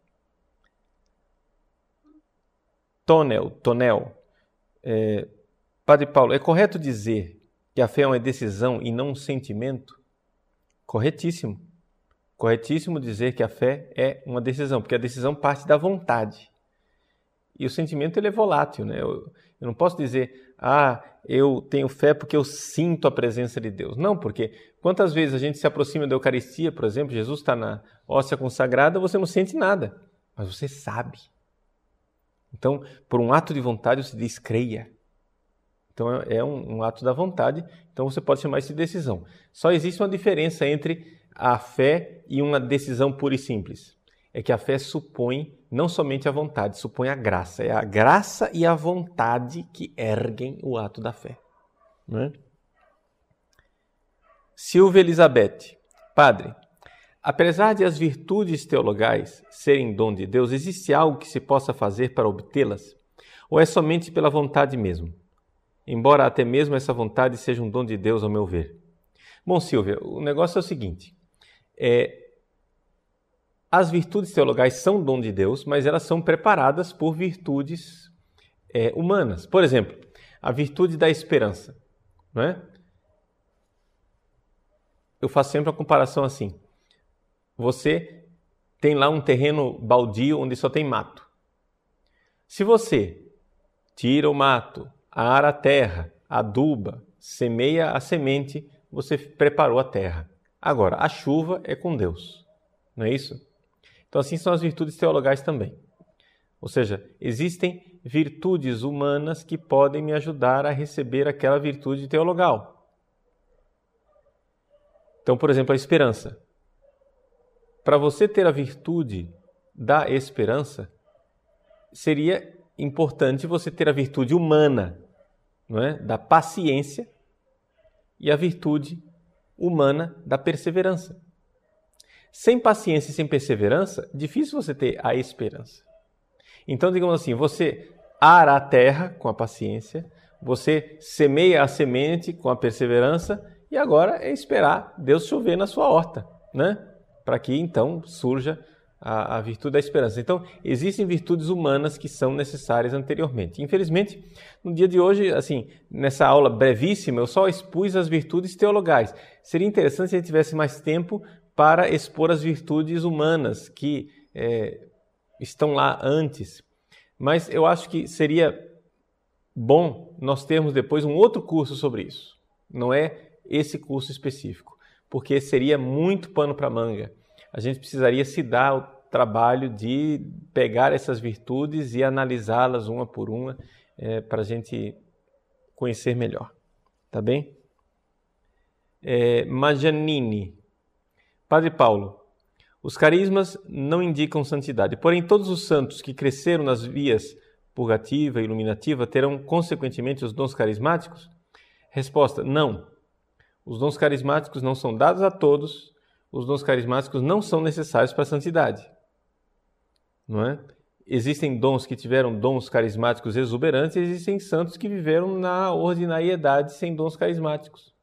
Tonel, Tonel, é, Padre Paulo, é correto dizer que a fé é uma decisão e não um sentimento? Corretíssimo. Corretíssimo dizer que a fé é uma decisão, porque a decisão parte da vontade. E o sentimento ele é volátil, né? Eu, eu não posso dizer, ah, eu tenho fé porque eu sinto a presença de Deus. Não, porque quantas vezes a gente se aproxima da Eucaristia, por exemplo, Jesus está na hóstia consagrada, você não sente nada, mas você sabe. Então, por um ato de vontade, você diz creia. Então, é, é um, um ato da vontade, então você pode chamar isso de decisão. Só existe uma diferença entre a fé e uma decisão pura e simples. É que a fé supõe não somente a vontade, supõe a graça. É a graça e a vontade que erguem o ato da fé. Né? Silvia Elizabeth, padre, apesar de as virtudes teologais serem dom de Deus, existe algo que se possa fazer para obtê-las? Ou é somente pela vontade mesmo? Embora até mesmo essa vontade seja um dom de Deus, ao meu ver. Bom, Silvia, o negócio é o seguinte: é, as virtudes teologais são dom de Deus, mas elas são preparadas por virtudes é, humanas. Por exemplo, a virtude da esperança. É? Eu faço sempre a comparação assim. Você tem lá um terreno baldio onde só tem mato. Se você tira o mato, ara a terra, aduba, semeia a semente, você preparou a terra. Agora, a chuva é com Deus, não é isso? Então, assim são as virtudes teologais também. Ou seja, existem virtudes humanas que podem me ajudar a receber aquela virtude teologal. Então, por exemplo, a esperança. Para você ter a virtude da esperança, seria importante você ter a virtude humana, não é? da paciência e a virtude humana da perseverança. Sem paciência e sem perseverança, difícil você ter a esperança. Então, digamos assim, você ara a terra com a paciência, você semeia a semente com a perseverança e agora é esperar Deus chover na sua horta, né? Para que então surja a, a, virtude da esperança. Então, existem virtudes humanas que são necessárias anteriormente. Infelizmente, no dia de hoje, assim, nessa aula brevíssima, eu só expus as virtudes teologais. Seria interessante se a gente tivesse mais tempo para expor as virtudes humanas que é, estão lá antes. Mas eu acho que seria bom nós termos depois um outro curso sobre isso. Não é esse curso específico, porque seria muito pano para manga a gente precisaria se dar o trabalho de pegar essas virtudes e analisá-las uma por uma é, para a gente conhecer melhor. Tá bem? É, Majanini. Padre Paulo, os carismas não indicam santidade, porém todos os santos que cresceram nas vias purgativa e iluminativa terão consequentemente os dons carismáticos? Resposta: não. Os dons carismáticos não são dados a todos os dons carismáticos não são necessários para a santidade. Não é? Existem dons que tiveram dons carismáticos exuberantes, e existem santos que viveram na ordinariedade sem dons carismáticos.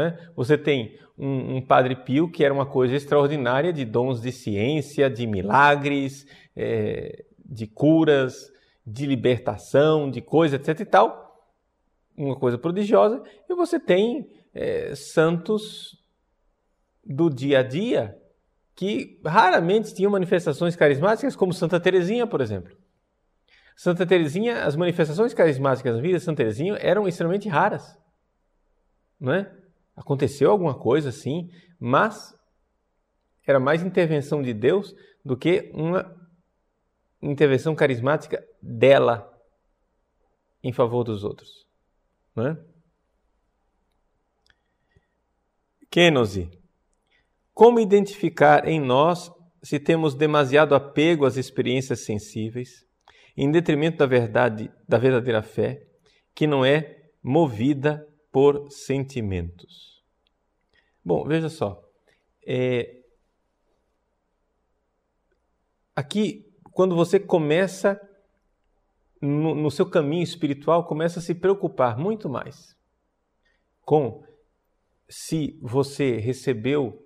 É? Você tem um, um, Padre Pio que era uma coisa extraordinária de dons de ciência, de milagres, é, de curas, de libertação, de coisa, etc e tal. Uma coisa prodigiosa. E você tem é, santos do dia a dia que raramente tinham manifestações carismáticas, como Santa Teresinha, por exemplo. Santa Teresinha, as manifestações carismáticas na vida de Santa Teresinha eram extremamente raras. Não é? Aconteceu alguma coisa assim, mas era mais intervenção de Deus do que uma intervenção carismática dela em favor dos outros. É? Kenosi. Como identificar em nós se temos demasiado apego às experiências sensíveis, em detrimento da verdade, da verdadeira fé, que não é movida por sentimentos? Bom, veja só. É... Aqui, quando você começa no, no seu caminho espiritual, começa a se preocupar muito mais com se você recebeu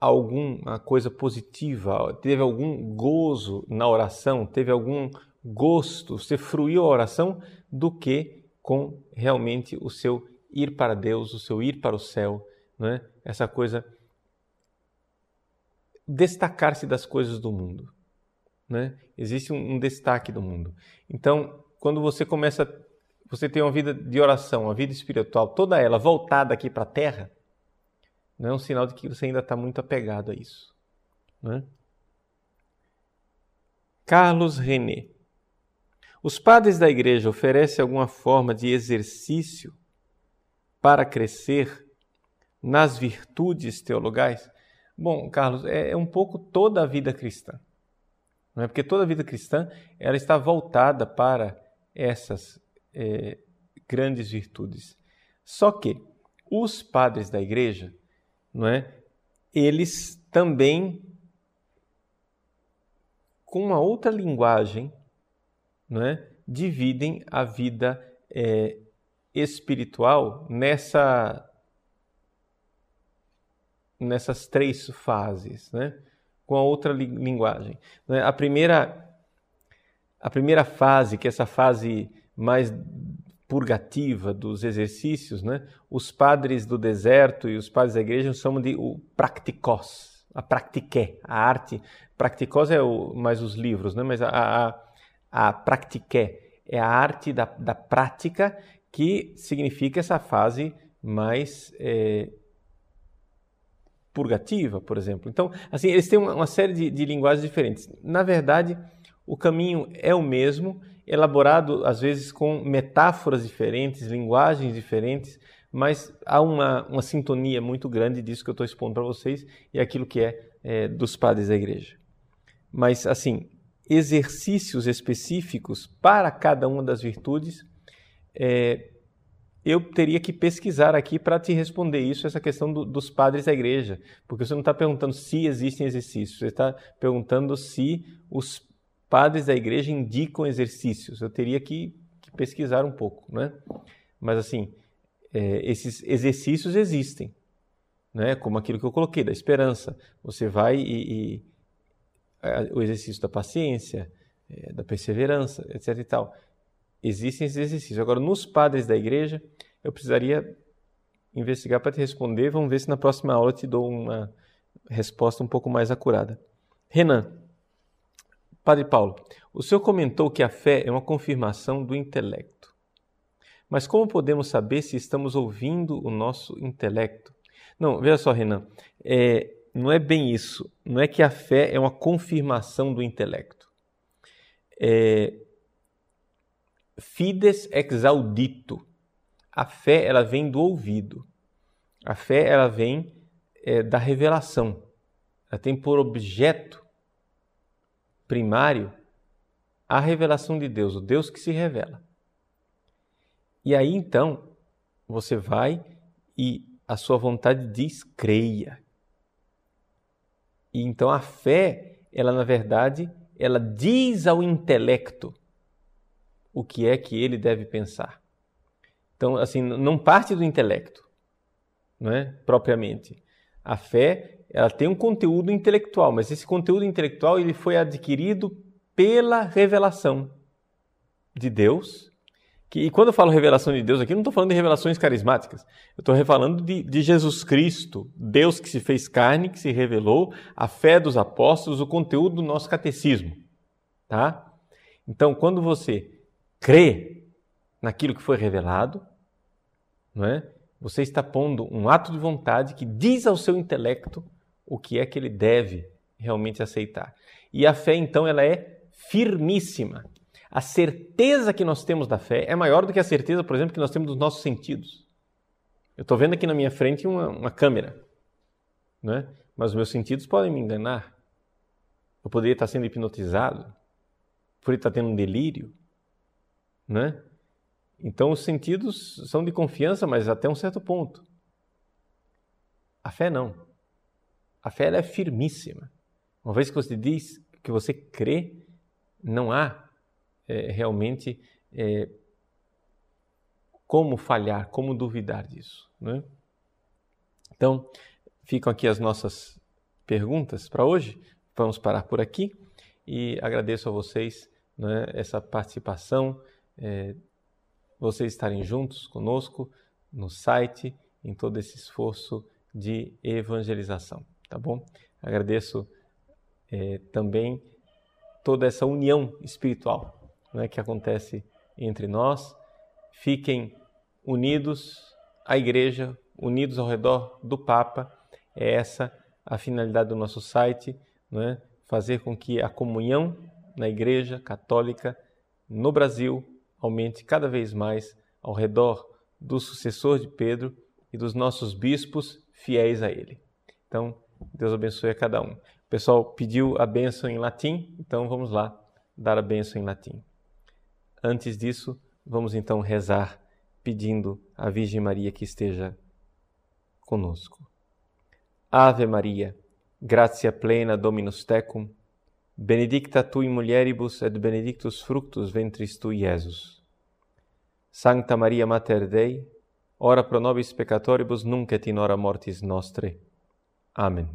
alguma coisa positiva, teve algum gozo na oração, teve algum gosto, você fruiu a oração, do que com realmente o seu ir para Deus, o seu ir para o céu, né? essa coisa destacar-se das coisas do mundo. Né? Existe um, destaque do mundo. Então, quando você começa você tem uma vida de oração, uma vida espiritual, toda ela voltada aqui para a terra, não é um sinal de que você ainda está muito apegado a isso. Né? Carlos René. Os padres da igreja oferecem alguma forma de exercício para crescer nas virtudes teologais? Bom, Carlos, é, é um pouco toda a vida cristã. Não é? Porque toda a vida cristã ela está voltada para essas é, grandes virtudes. Só que os padres da igreja, não é? Eles também com uma outra linguagem, não é? Dividem a vida é, espiritual nessa nessas três fases, né? Com a outra li linguagem. Né? A primeira a primeira fase, que é essa fase mais purgativa dos exercícios, né? os padres do deserto e os padres da igreja chamam de o practicos, a practiqué, a arte. Practicos é o, mais os livros, né? mas a, a, a practiqué é a arte da, da prática que significa essa fase mais é, purgativa, por exemplo. Então, assim, eles têm uma, uma série de, de linguagens diferentes. Na verdade, o caminho é o mesmo elaborado às vezes com metáforas diferentes, linguagens diferentes, mas há uma, uma sintonia muito grande disso que eu estou expondo para vocês e aquilo que é, é dos padres da igreja. Mas, assim, exercícios específicos para cada uma das virtudes, é, eu teria que pesquisar aqui para te responder isso, essa questão do, dos padres da igreja, porque você não está perguntando se existem exercícios, você está perguntando se os padres da igreja indicam exercícios. Eu teria que, que pesquisar um pouco, né? Mas assim, é, esses exercícios existem, né? Como aquilo que eu coloquei da esperança. Você vai e, e é, o exercício da paciência, é, da perseverança, etc. E tal. Existem esses exercícios. Agora, nos padres da igreja, eu precisaria investigar para te responder. Vamos ver se na próxima aula eu te dou uma resposta um pouco mais acurada. Renan, Padre Paulo, o senhor comentou que a fé é uma confirmação do intelecto. Mas como podemos saber se estamos ouvindo o nosso intelecto? Não, veja só, Renan, é, não é bem isso. Não é que a fé é uma confirmação do intelecto. É, fides ex audito. A fé ela vem do ouvido. A fé ela vem é, da revelação. Ela tem por objeto primário a revelação de Deus, o Deus que se revela. E aí então você vai e a sua vontade diz creia. E então a fé, ela na verdade, ela diz ao intelecto o que é que ele deve pensar. Então, assim, não parte do intelecto, não é? Propriamente. A fé ela tem um conteúdo intelectual, mas esse conteúdo intelectual ele foi adquirido pela revelação de Deus Que, e quando eu falo revelação de Deus aqui, não estou falando de revelações carismáticas. Eu estou falando de, de Jesus Cristo, Deus que se fez carne, que se revelou, a fé dos apóstolos, o conteúdo do nosso catecismo. Tá? Então, quando você crê naquilo que foi revelado, não é? você está pondo um ato de vontade que diz ao seu intelecto o que é que ele deve realmente aceitar. E a fé, então, ela é firmíssima. A certeza que nós temos da fé é maior do que a certeza, por exemplo, que nós temos dos nossos sentidos. Eu estou vendo aqui na minha frente uma, uma câmera, né? mas os meus sentidos podem me enganar. Eu poderia estar sendo hipnotizado, poderia estar tendo um delírio. Né? Então, os sentidos são de confiança, mas até um certo ponto. A fé não. A fé é firmíssima. Uma vez que você diz que você crê, não há é, realmente é, como falhar, como duvidar disso. Né? Então, ficam aqui as nossas perguntas para hoje. Vamos parar por aqui e agradeço a vocês né, essa participação, é, vocês estarem juntos conosco no site, em todo esse esforço de evangelização, tá bom? Agradeço é, também toda essa união espiritual né, que acontece entre nós. Fiquem unidos à Igreja, unidos ao redor do Papa. É essa a finalidade do nosso site, né? fazer com que a comunhão na Igreja Católica no Brasil aumente cada vez mais ao redor do sucessor de Pedro e dos nossos bispos fiéis a ele. Então, Deus abençoe a cada um. O pessoal pediu a bênção em latim, então vamos lá dar a bênção em latim. Antes disso, vamos então rezar pedindo à Virgem Maria que esteja conosco. Ave Maria, gratia plena Dominus tecum, benedicta tu in mulieribus et benedictus fructus ventris tui, Iesus. Sancta Maria Mater Dei, ora pro nobis peccatoribus nunc et in hora mortis nostre. Amen.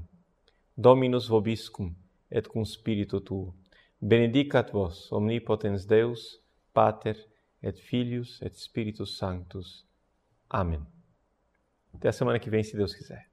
Dominus vobiscum et cum spiritu tuo. Benedicat vos omnipotens Deus, Pater et Filhos et Spiritus Sanctus. Amém. Até a semana que vem, se Deus quiser.